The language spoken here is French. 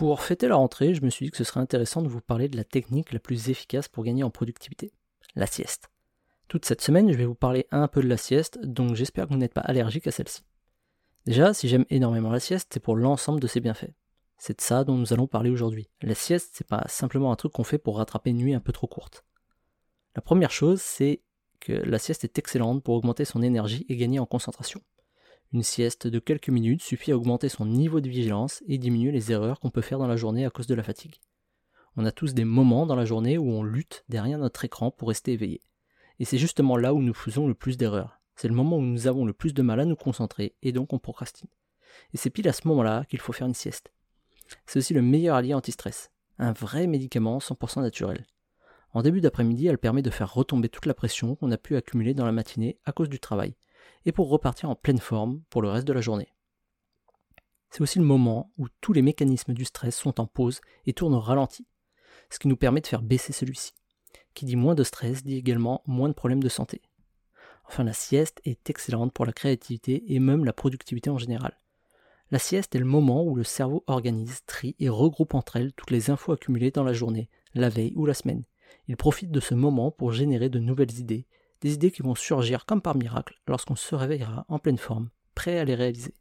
Pour fêter la rentrée, je me suis dit que ce serait intéressant de vous parler de la technique la plus efficace pour gagner en productivité, la sieste. Toute cette semaine, je vais vous parler un peu de la sieste, donc j'espère que vous n'êtes pas allergique à celle-ci. Déjà, si j'aime énormément la sieste, c'est pour l'ensemble de ses bienfaits. C'est de ça dont nous allons parler aujourd'hui. La sieste, c'est pas simplement un truc qu'on fait pour rattraper une nuit un peu trop courte. La première chose, c'est que la sieste est excellente pour augmenter son énergie et gagner en concentration. Une sieste de quelques minutes suffit à augmenter son niveau de vigilance et diminuer les erreurs qu'on peut faire dans la journée à cause de la fatigue. On a tous des moments dans la journée où on lutte derrière notre écran pour rester éveillé. Et c'est justement là où nous faisons le plus d'erreurs. C'est le moment où nous avons le plus de mal à nous concentrer et donc on procrastine. Et c'est pile à ce moment-là qu'il faut faire une sieste. C'est aussi le meilleur allié anti-stress. Un vrai médicament 100% naturel. En début d'après-midi, elle permet de faire retomber toute la pression qu'on a pu accumuler dans la matinée à cause du travail et pour repartir en pleine forme pour le reste de la journée. C'est aussi le moment où tous les mécanismes du stress sont en pause et tournent au ralenti, ce qui nous permet de faire baisser celui-ci. Qui dit moins de stress dit également moins de problèmes de santé. Enfin, la sieste est excellente pour la créativité et même la productivité en général. La sieste est le moment où le cerveau organise, trie et regroupe entre elles toutes les infos accumulées dans la journée, la veille ou la semaine. Il profite de ce moment pour générer de nouvelles idées des idées qui vont surgir comme par miracle lorsqu'on se réveillera en pleine forme, prêt à les réaliser.